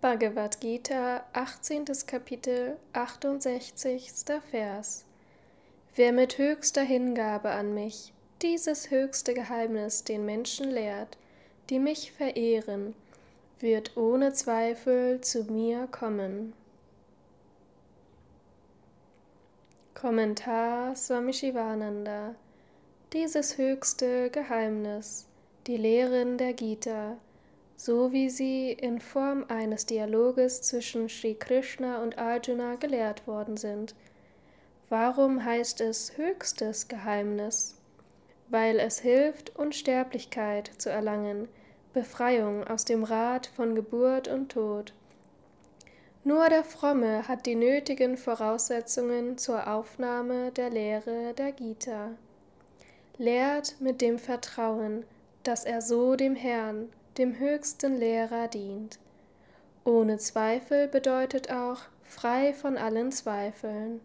Bhagavad Gita, 18. Kapitel, 68. Vers. Wer mit höchster Hingabe an mich dieses höchste Geheimnis den Menschen lehrt, die mich verehren, wird ohne Zweifel zu mir kommen. Kommentar Swami Shivananda Dieses höchste Geheimnis, die Lehren der Gita, so wie sie in Form eines Dialoges zwischen Sri Krishna und Arjuna gelehrt worden sind. Warum heißt es höchstes Geheimnis? Weil es hilft, Unsterblichkeit zu erlangen, Befreiung aus dem Rad von Geburt und Tod. Nur der Fromme hat die nötigen Voraussetzungen zur Aufnahme der Lehre der Gita. Lehrt mit dem Vertrauen, dass er so dem Herrn, dem höchsten Lehrer dient. Ohne Zweifel bedeutet auch frei von allen Zweifeln.